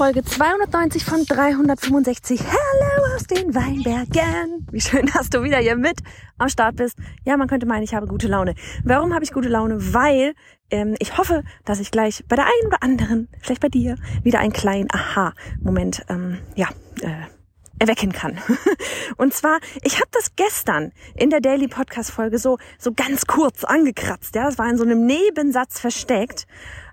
Folge 290 von 365. Hallo aus den Weinbergen. Wie schön, dass du wieder hier mit am Start bist. Ja, man könnte meinen, ich habe gute Laune. Warum habe ich gute Laune? Weil ähm, ich hoffe, dass ich gleich bei der einen oder anderen, vielleicht bei dir, wieder einen kleinen Aha-Moment, ähm, ja, äh, erwecken kann. Und zwar, ich habe das gestern in der Daily Podcast Folge so so ganz kurz angekratzt. Ja, das war in so einem Nebensatz versteckt.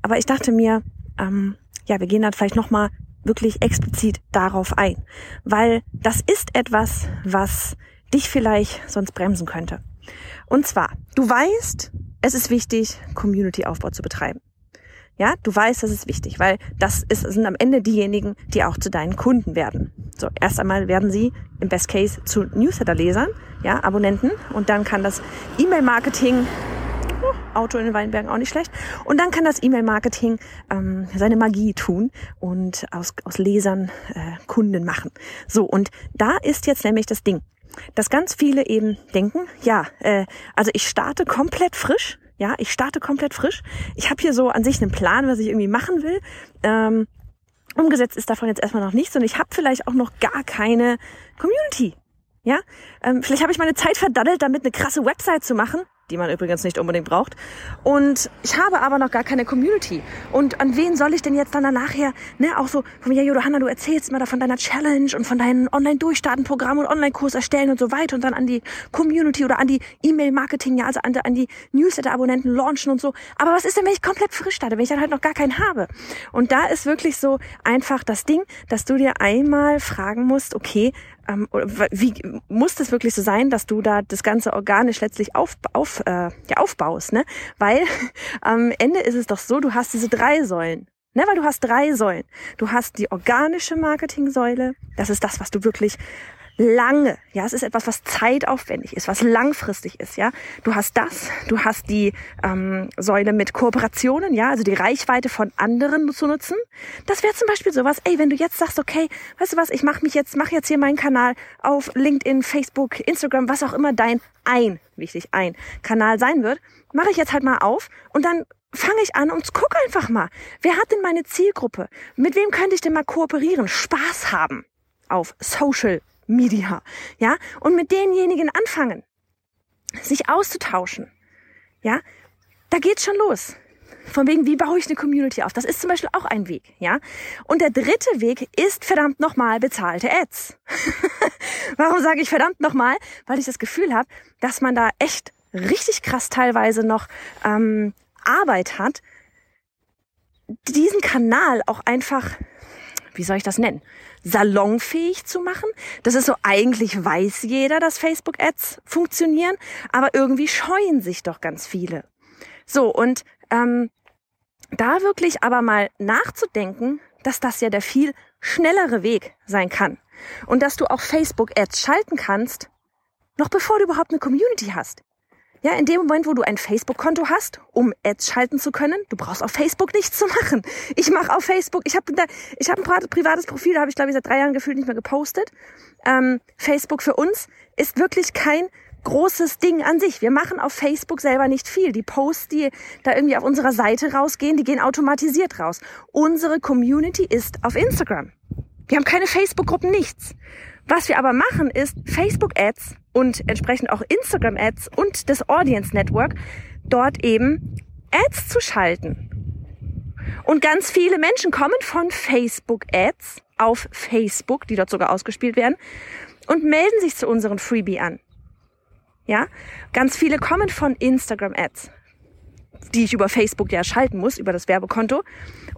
Aber ich dachte mir, ähm, ja, wir gehen dann vielleicht nochmal wirklich explizit darauf ein, weil das ist etwas, was dich vielleicht sonst bremsen könnte. Und zwar, du weißt, es ist wichtig, Community-Aufbau zu betreiben. Ja, du weißt, das ist wichtig, weil das ist, sind am Ende diejenigen, die auch zu deinen Kunden werden. So, erst einmal werden sie im Best Case zu Newsletter-Lesern, ja, Abonnenten, und dann kann das E-Mail-Marketing Auto in den Weinbergen auch nicht schlecht. Und dann kann das E-Mail-Marketing ähm, seine Magie tun und aus, aus Lesern äh, Kunden machen. So, und da ist jetzt nämlich das Ding, dass ganz viele eben denken, ja, äh, also ich starte komplett frisch, ja, ich starte komplett frisch. Ich habe hier so an sich einen Plan, was ich irgendwie machen will. Ähm, umgesetzt ist davon jetzt erstmal noch nichts und ich habe vielleicht auch noch gar keine Community. Ja, ähm, vielleicht habe ich meine Zeit verdaddelt, damit eine krasse Website zu machen die man übrigens nicht unbedingt braucht. Und ich habe aber noch gar keine Community. Und an wen soll ich denn jetzt dann nachher, ne, auch so, von mir, ja, Johanna, du erzählst mal da von deiner Challenge und von deinem Online-Durchstarten-Programm und Online-Kurs erstellen und so weiter und dann an die Community oder an die E-Mail-Marketing, ja, also an, an die Newsletter-Abonnenten launchen und so. Aber was ist denn, wenn ich komplett frisch starte, wenn ich dann halt noch gar keinen habe? Und da ist wirklich so einfach das Ding, dass du dir einmal fragen musst, okay, ähm, wie muss das wirklich so sein, dass du da das Ganze organisch letztlich auf, auf, äh, ja, aufbaust, ne? Weil am Ende ist es doch so, du hast diese drei Säulen. Ne, weil du hast drei Säulen. Du hast die organische Marketing-Säule. Das ist das, was du wirklich lange, ja, es ist etwas, was zeitaufwendig ist, was langfristig ist, ja. Du hast das, du hast die ähm, Säule mit Kooperationen, ja, also die Reichweite von anderen zu nutzen. Das wäre zum Beispiel sowas, ey, wenn du jetzt sagst, okay, weißt du was, ich mache mich jetzt, mache jetzt hier meinen Kanal auf LinkedIn, Facebook, Instagram, was auch immer dein ein, wichtig, ein Kanal sein wird, mache ich jetzt halt mal auf und dann fange ich an und guck einfach mal, wer hat denn meine Zielgruppe? Mit wem könnte ich denn mal kooperieren? Spaß haben auf Social Media, ja, und mit denjenigen anfangen, sich auszutauschen, ja, da geht's schon los. Von wegen, wie baue ich eine Community auf? Das ist zum Beispiel auch ein Weg, ja. Und der dritte Weg ist verdammt nochmal bezahlte Ads. Warum sage ich verdammt nochmal? Weil ich das Gefühl habe, dass man da echt richtig krass teilweise noch ähm, Arbeit hat, diesen Kanal auch einfach, wie soll ich das nennen? salonfähig zu machen. Das ist so, eigentlich weiß jeder, dass Facebook-Ads funktionieren, aber irgendwie scheuen sich doch ganz viele. So, und ähm, da wirklich aber mal nachzudenken, dass das ja der viel schnellere Weg sein kann. Und dass du auch Facebook-Ads schalten kannst, noch bevor du überhaupt eine Community hast. Ja, in dem Moment, wo du ein Facebook-Konto hast, um Ads schalten zu können, du brauchst auf Facebook nichts zu machen. Ich mache auf Facebook, ich habe ich hab ein privates Profil, da habe ich glaube ich seit drei Jahren gefühlt nicht mehr gepostet. Ähm, Facebook für uns ist wirklich kein großes Ding an sich. Wir machen auf Facebook selber nicht viel. Die Posts, die da irgendwie auf unserer Seite rausgehen, die gehen automatisiert raus. Unsere Community ist auf Instagram. Wir haben keine Facebook-Gruppen, nichts. Was wir aber machen, ist Facebook-Ads und entsprechend auch Instagram-Ads und das Audience Network dort eben Ads zu schalten. Und ganz viele Menschen kommen von Facebook-Ads auf Facebook, die dort sogar ausgespielt werden, und melden sich zu unseren Freebie an. Ja, ganz viele kommen von Instagram-Ads, die ich über Facebook ja schalten muss, über das Werbekonto,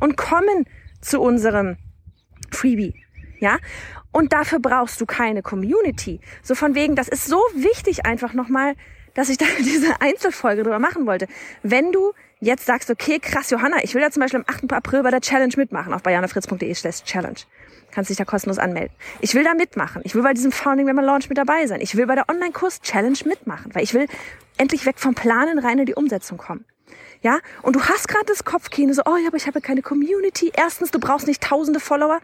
und kommen zu unserem Freebie. Ja? Und dafür brauchst du keine Community. So von wegen, das ist so wichtig einfach nochmal, dass ich da diese Einzelfolge drüber machen wollte. Wenn du jetzt sagst, okay, krass, Johanna, ich will da zum Beispiel am 8. April bei der Challenge mitmachen, auf bayernafritz.de slash challenge. Kannst dich da kostenlos anmelden. Ich will da mitmachen. Ich will bei diesem Founding Member Launch mit dabei sein. Ich will bei der Online-Kurs-Challenge mitmachen, weil ich will endlich weg vom Planen rein in die Umsetzung kommen. Ja, und du hast gerade das Kopfkino so, oh ja, aber ich habe keine Community. Erstens, du brauchst nicht tausende Follower.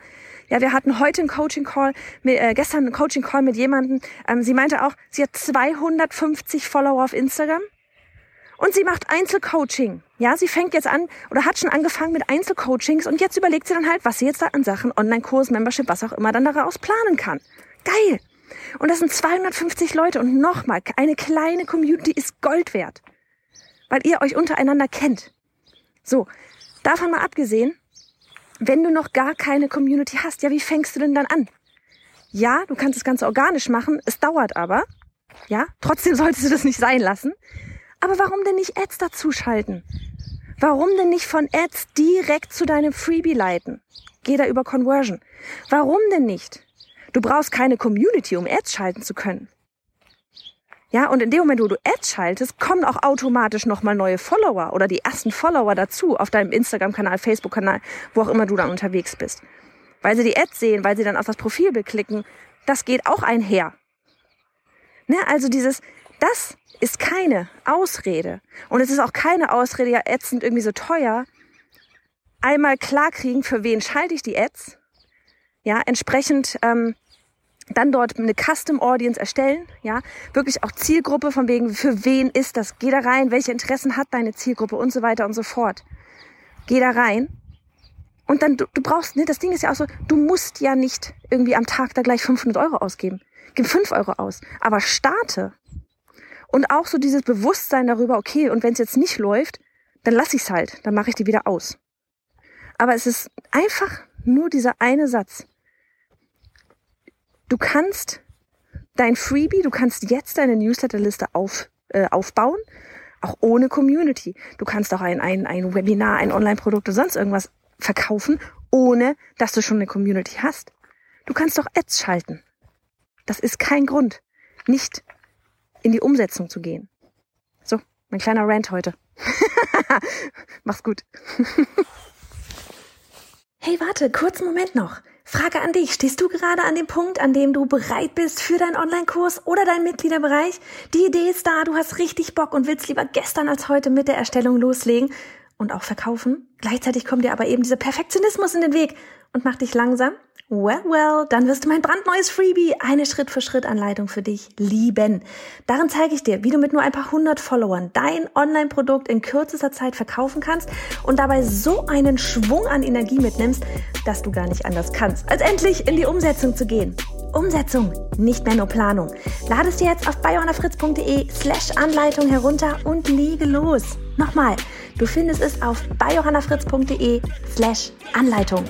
Ja, wir hatten heute einen Coaching-Call, äh, gestern einen Coaching-Call mit jemandem. Ähm, sie meinte auch, sie hat 250 Follower auf Instagram. Und sie macht Einzelcoaching. Ja, sie fängt jetzt an oder hat schon angefangen mit Einzelcoachings und jetzt überlegt sie dann halt, was sie jetzt da an Sachen Online-Kurs, Membership, was auch immer dann daraus planen kann. Geil! Und das sind 250 Leute und nochmal, eine kleine Community ist Gold wert. Weil ihr euch untereinander kennt. So, davon mal abgesehen, wenn du noch gar keine Community hast, ja, wie fängst du denn dann an? Ja, du kannst das Ganze organisch machen, es dauert aber. Ja, trotzdem solltest du das nicht sein lassen. Aber warum denn nicht Ads dazuschalten? Warum denn nicht von Ads direkt zu deinem Freebie leiten? Geh da über Conversion. Warum denn nicht? Du brauchst keine Community, um Ads schalten zu können. Ja, und in dem Moment, wo du Ads schaltest, kommen auch automatisch nochmal neue Follower oder die ersten Follower dazu auf deinem Instagram-Kanal, Facebook-Kanal, wo auch immer du dann unterwegs bist. Weil sie die Ads sehen, weil sie dann auf das Profil beklicken, das geht auch einher. Ne, also dieses, das ist keine Ausrede. Und es ist auch keine Ausrede, ja, Ads sind irgendwie so teuer. Einmal klarkriegen, für wen schalte ich die Ads. Ja, entsprechend ähm, dann dort eine Custom Audience erstellen, ja, wirklich auch Zielgruppe von wegen, für wen ist das? Geh da rein, welche Interessen hat deine Zielgruppe und so weiter und so fort. Geh da rein. Und dann, du, du brauchst, ne, das Ding ist ja auch so, du musst ja nicht irgendwie am Tag da gleich 500 Euro ausgeben. Gib 5 Euro aus. Aber starte. Und auch so dieses Bewusstsein darüber, okay, und wenn es jetzt nicht läuft, dann lass ich es halt, dann mache ich die wieder aus. Aber es ist einfach nur dieser eine Satz. Du kannst dein Freebie, du kannst jetzt deine Newsletterliste auf, äh, aufbauen, auch ohne Community. Du kannst auch ein, ein, ein Webinar, ein Online-Produkt oder sonst irgendwas verkaufen, ohne dass du schon eine Community hast. Du kannst doch Ads schalten. Das ist kein Grund, nicht in die Umsetzung zu gehen. So, mein kleiner Rant heute. Mach's gut. hey, warte, kurzen Moment noch. Frage an dich. Stehst du gerade an dem Punkt, an dem du bereit bist für deinen Online-Kurs oder deinen Mitgliederbereich? Die Idee ist da, du hast richtig Bock und willst lieber gestern als heute mit der Erstellung loslegen und auch verkaufen. Gleichzeitig kommt dir aber eben dieser Perfektionismus in den Weg und macht dich langsam Well, well, dann wirst du mein brandneues Freebie, eine Schritt-für-Schritt-Anleitung für dich lieben. Darin zeige ich dir, wie du mit nur ein paar hundert Followern dein Online-Produkt in kürzester Zeit verkaufen kannst und dabei so einen Schwung an Energie mitnimmst, dass du gar nicht anders kannst, als endlich in die Umsetzung zu gehen. Umsetzung, nicht mehr nur Planung. Lade es dir jetzt auf bayonafritz.de slash Anleitung herunter und lege los. Nochmal, du findest es auf bayjohannafritz.de slash Anleitung.